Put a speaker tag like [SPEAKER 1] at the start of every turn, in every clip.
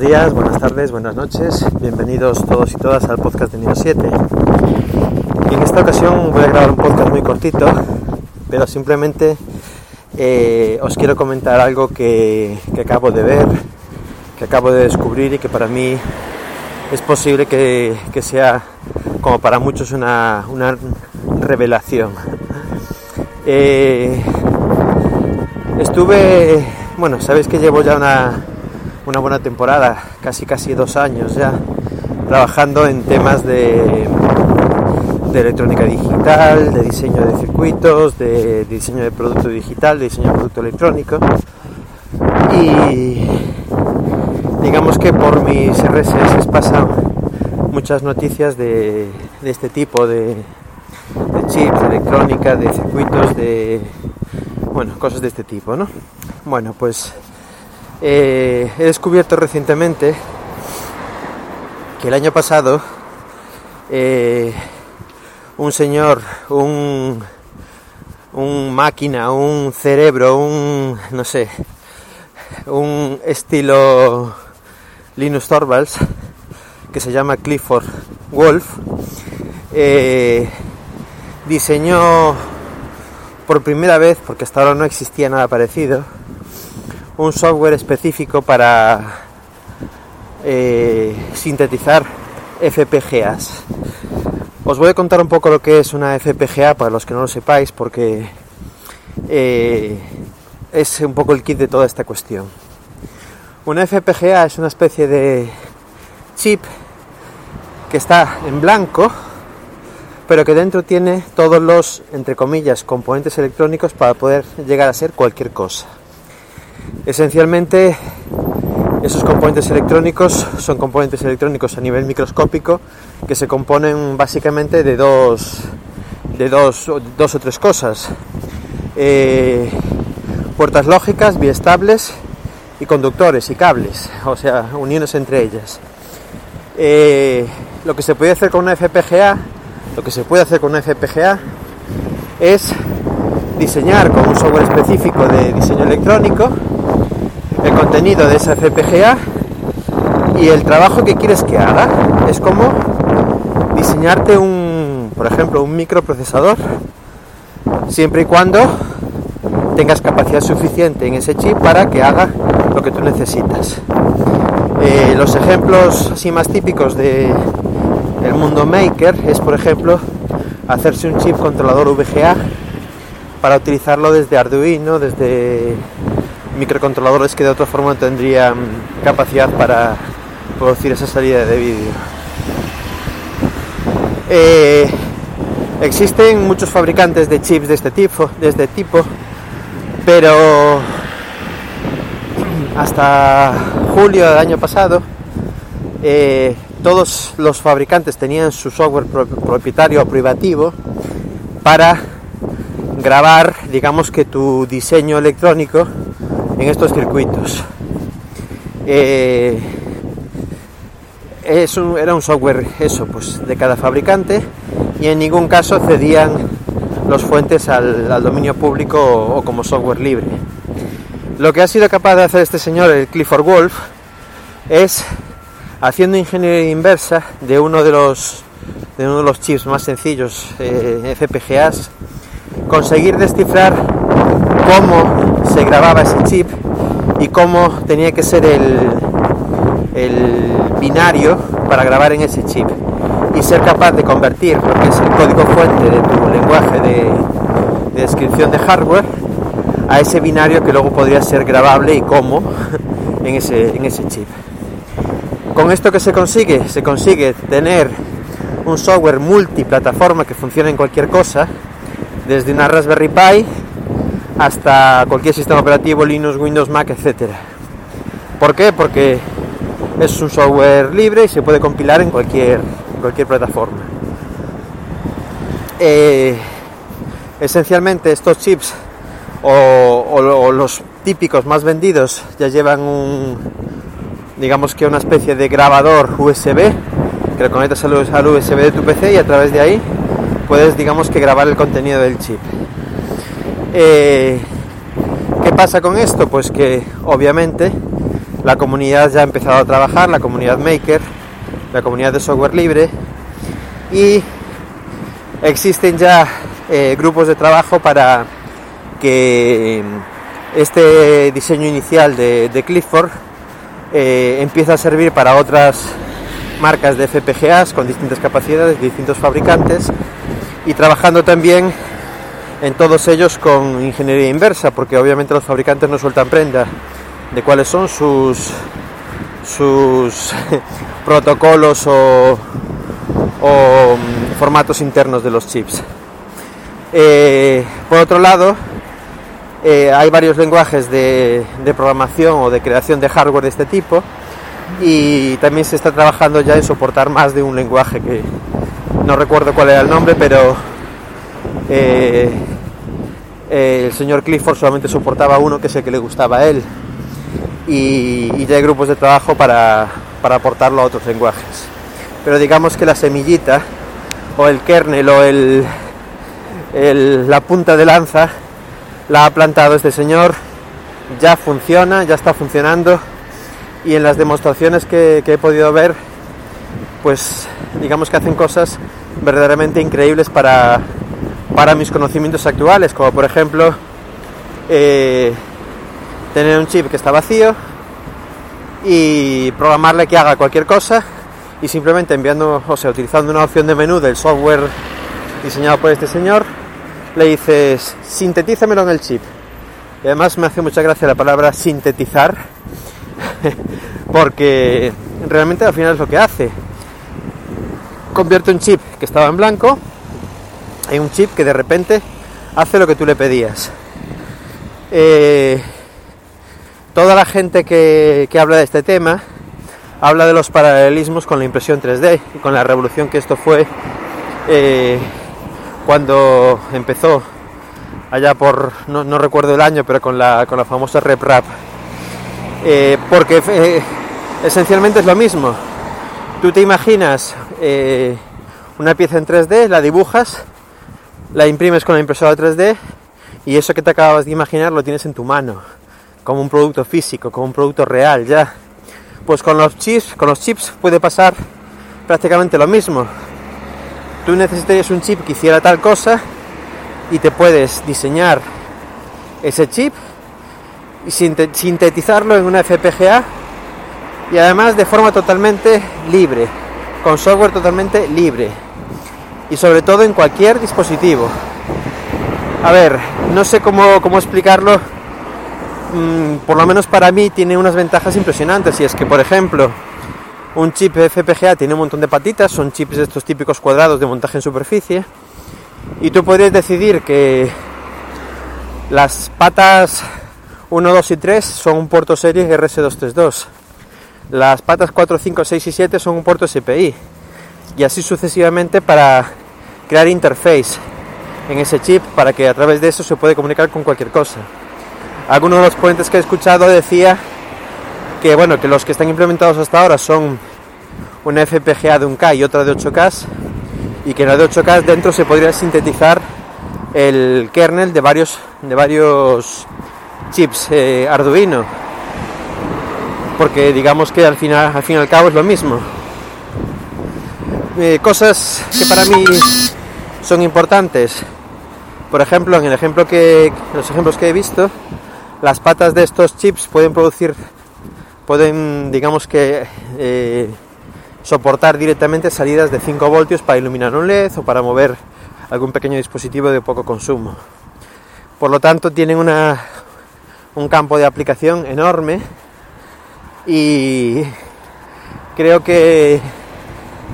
[SPEAKER 1] días, buenas tardes, buenas noches. Bienvenidos todos y todas al podcast de Nido 7. Y en esta ocasión voy a grabar un podcast muy cortito, pero simplemente eh, os quiero comentar algo que, acabo de ver, que acabo de descubrir y que para mí es posible que, sea, como para muchos, una, revelación. Eh, estuve, bueno, sabéis que llevo ya una, una buena temporada, casi casi dos años ya, trabajando en temas de, electrónica digital, de diseño de circuitos, de, diseño de producto digital, de diseño de producto electrónico. Y digamos que por mis RSS pasan muchas noticias de, este tipo de, de chips, de electrónica, de circuitos, de bueno, cosas de este tipo, ¿no? Bueno, pues eh, he descubierto recientemente que el año pasado eh, un señor, un, máquina, un cerebro, un, no sé, un estilo Linus Torvalds, que se llama Clifford Wolf, eh, diseñó por primera vez, porque hasta ahora no existía nada parecido, un software específico para eh, sintetizar FPGAs. Os voy a contar un poco lo que es una FPGA para los que no lo sepáis, porque eh, es un poco el kit de toda esta cuestión. Una FPGA es una especie de chip que está en blanco, pero que dentro tiene todos los, entre comillas, componentes electrónicos para poder llegar a ser cualquier cosa. Esencialmente, esos componentes electrónicos son componentes electrónicos a nivel microscópico que se componen básicamente de dos, de dos, dos o tres cosas. Eh, puertas lógicas, biestables y conductores y cables, o sea, uniones entre ellas. Eh, lo que se puede hacer con una FPGA, lo que se puede hacer con una FPGA es diseñar con un software específico de diseño electrónico el contenido de esa FPGA y el trabajo que quieres que haga. Es como diseñarte un, por ejemplo, un microprocesador, siempre y cuando tengas capacidad suficiente en ese chip para que haga lo que tú necesitas. Eh, los ejemplos así más típicos de el mundo maker es, por ejemplo, hacerse un chip controlador VGA para utilizarlo desde Arduino, desde microcontroladores que de otra forma tendrían capacidad para producir esa salida de vídeo. Eh, existen muchos fabricantes de chips de este tipo, de este tipo, pero hasta julio del año pasado eh, todos los fabricantes tenían su software propietario o privativo para grabar, digamos que tu diseño electrónico en estos circuitos. Eh, era un software eso, pues de cada fabricante y en ningún caso cedían los fuentes al, dominio público o, como software libre. Lo que ha sido capaz de hacer este señor, el Clifford Wolf, es haciendo ingeniería inversa de uno de los de uno de los chips más sencillos eh, FPGAs, conseguir descifrar cómo se grababa ese chip y cómo tenía que ser el, el binario para grabar en ese chip y ser capaz de convertir lo que es el código fuente de tu lenguaje de, descripción de hardware a ese binario que luego podría ser grabable y cómo en ese, en ese chip. Con esto que se consigue, se consigue tener un software multiplataforma que funcione en cualquier cosa, desde una Raspberry Pi hasta cualquier sistema operativo, Linux, Windows, Mac, etc. ¿Por qué? Porque es un software libre y se puede compilar en cualquier, cualquier plataforma. Eh, esencialmente estos chips o, los típicos más vendidos ya llevan un, digamos que una especie de grabador USB que lo conectas al USB de tu PC y a través de ahí puedes digamos que grabar el contenido del chip. Eh, ¿Qué pasa con esto? Pues que obviamente la comunidad ya ha empezado a trabajar, la comunidad maker, la comunidad de software libre y existen ya eh, grupos de trabajo para que este diseño inicial de, Clifford eh, empiece a servir para otras marcas de FPGAs con distintas capacidades, distintos fabricantes y trabajando también en todos ellos con ingeniería inversa, porque obviamente los fabricantes no sueltan prenda de cuáles son sus sus protocolos o, mm, formatos internos de los chips. Eh, por otro lado, eh, hay varios lenguajes de, programación o de creación de hardware de este tipo y también se está trabajando ya en soportar más de un lenguaje que no recuerdo cuál era el nombre, pero eh, el señor Clifford solamente soportaba uno que es el que le gustaba a él. Y, ya hay grupos de trabajo para, aportarlo a otros lenguajes. Pero digamos que la semillita o el kernel o el, la punta de lanza la ha plantado este señor, ya funciona, ya está funcionando. Y en las demostraciones que, he podido ver, pues digamos que hacen cosas verdaderamente increíbles para, para mis conocimientos actuales, como por ejemplo eh, tener un chip que está vacío y programarle que haga cualquier cosa y simplemente enviando, o sea, utilizando una opción de menú del software diseñado por este señor, le dices sintetízamelo en el chip. Y además me hace mucha gracia la palabra sintetizar, porque realmente al final es lo que hace. Convierte un chip que estaba en blanco en un chip que de repente hace lo que tú le pedías. Eh, toda la gente que, habla de este tema habla de los paralelismos con la impresión 3D y con la revolución que esto fue eh, cuando empezó allá por, no, recuerdo el año, pero con la, con la famosa RepRap. Eh, porque esencialmente es lo mismo. Tú te imaginas una pieza en 3D, la dibujas, la imprimes con la impresora 3D y eso que te acabas de imaginar lo tienes en tu mano como un producto físico, como un producto real ya. Pues con los chips, con los chips puede pasar prácticamente lo mismo. Tú necesitarías un chip que hiciera tal cosa y te puedes diseñar ese chip y sintetizarlo en una FPGA y además de forma totalmente libre, con software totalmente libre y sobre todo en cualquier dispositivo. A ver, no sé cómo, cómo explicarlo Mm, por lo menos para mí, tiene unas ventajas impresionantes. Y es que, por ejemplo, un chip FPGA tiene un montón de patitas, son chips de estos típicos cuadrados de montaje en superficie. Y tú podrías decidir que las patas 1, 2 y 3 son un puerto serie RS232. Las patas 4, 5, 6 y 7 son un puerto SPI. Y así sucesivamente para crear interface en ese chip para que a través de eso se puede comunicar con cualquier cosa. Algunos de los puentes que he escuchado decía que bueno, que los que están implementados hasta ahora son una FPGA de un K y otra de 8K y que en la de 8K dentro se podría sintetizar el kernel de varios de varios chips eh, Arduino porque digamos que al final al fin y al cabo es lo mismo eh, cosas que para mí son importantes por ejemplo en el ejemplo que los ejemplos que he visto las patas de estos chips pueden producir, pueden, digamos que, eh, soportar directamente salidas de 5 voltios para iluminar un LED o para mover algún pequeño dispositivo de poco consumo. Por lo tanto, tienen una, un campo de aplicación enorme y creo que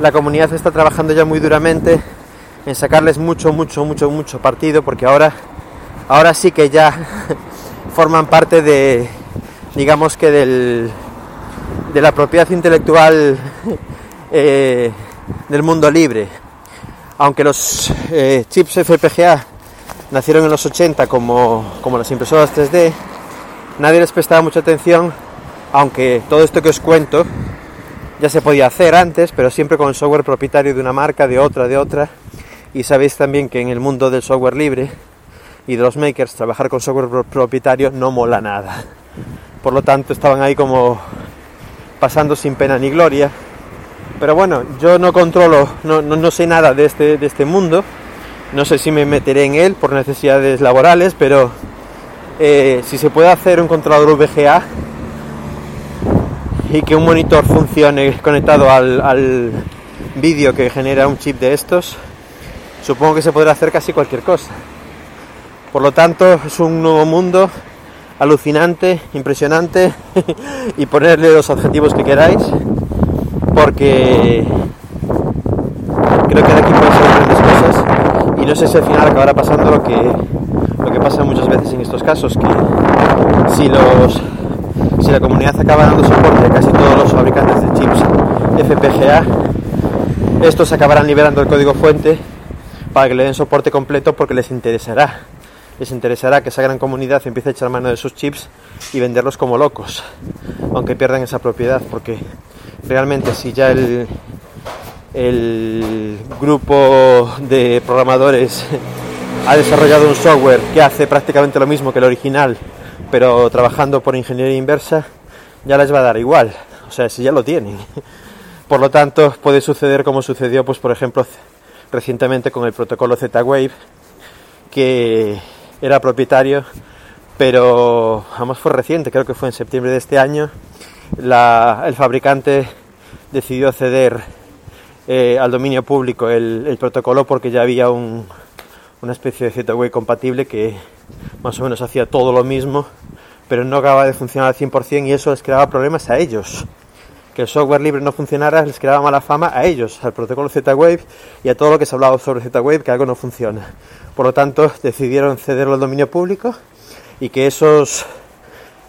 [SPEAKER 1] la comunidad está trabajando ya muy duramente en sacarles mucho, mucho, mucho, mucho partido porque ahora, ahora sí que ya forman parte de, digamos que del, de la propiedad intelectual eh, del mundo libre. Aunque los eh, chips FPGA nacieron en los 80 como, como las impresoras 3D, nadie les prestaba mucha atención, aunque todo esto que os cuento ya se podía hacer antes, pero siempre con software propietario de una marca, de otra, de otra. Y sabéis también que en el mundo del software libre y de los makers trabajar con software propietario no mola nada. Por lo tanto estaban ahí como pasando sin pena ni gloria. Pero bueno, yo no controlo, no, no, sé nada de este, de este mundo. No sé si me meteré en él por necesidades laborales, pero eh, si se puede hacer un controlador VGA y que un monitor funcione conectado al, al vídeo que genera un chip de estos, supongo que se podrá hacer casi cualquier cosa. Por lo tanto, es un nuevo mundo alucinante, impresionante y ponerle los objetivos que queráis porque creo que de aquí pueden salir grandes cosas y no sé si al final acabará pasando lo que lo que pasa muchas veces en estos casos que si los si la comunidad acaba dando soporte a casi todos los fabricantes de chips FPGA estos acabarán liberando el código fuente para que le den soporte completo porque les interesará les interesará que esa gran comunidad empiece a echar mano de sus chips y venderlos como locos, aunque pierdan esa propiedad, porque realmente si ya el, el grupo de programadores ha desarrollado un software que hace prácticamente lo mismo que el original, pero trabajando por ingeniería inversa, ya les va a dar igual, o sea, si ya lo tienen. Por lo tanto, puede suceder como sucedió, pues por ejemplo, recientemente con el protocolo Z-Wave, que era propietario, pero además fue reciente, creo que fue en septiembre de este año, el fabricante decidió ceder eh, al dominio público el, protocolo porque ya había una especie de Z-Wave compatible que más o menos hacía todo lo mismo, pero no acababa de funcionar al 100% y eso les creaba problemas a ellos. Que el software libre no funcionara les creaba mala fama a ellos, al protocolo Z-Wave y a todo lo que se ha hablado sobre Z-Wave, que algo no funciona. Por lo tanto, decidieron cederlo al dominio público y que esos,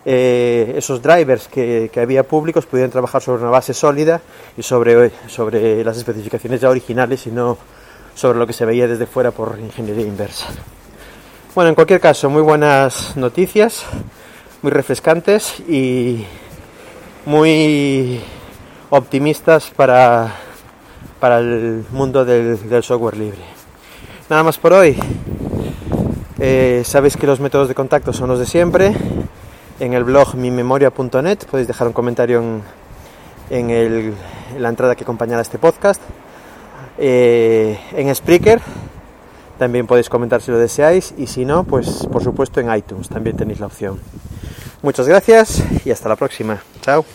[SPEAKER 1] eh, esos drivers que, había públicos pudieran trabajar sobre una base sólida y sobre, sobre las especificaciones ya originales y no sobre lo que se veía desde fuera por ingeniería inversa. Bueno, en cualquier caso, muy buenas noticias, muy refrescantes y muy optimistas para, para el mundo del software libre. Nada más por hoy. Eh, sabéis que los métodos de contacto son los de siempre. En el blog mimemoria.net podéis dejar un comentario en, la entrada que acompañará este podcast. Eh, en Spreaker también podéis comentar si lo deseáis y si no, pues por supuesto en iTunes también tenéis la opción. Muchas gracias y hasta la próxima. Chao.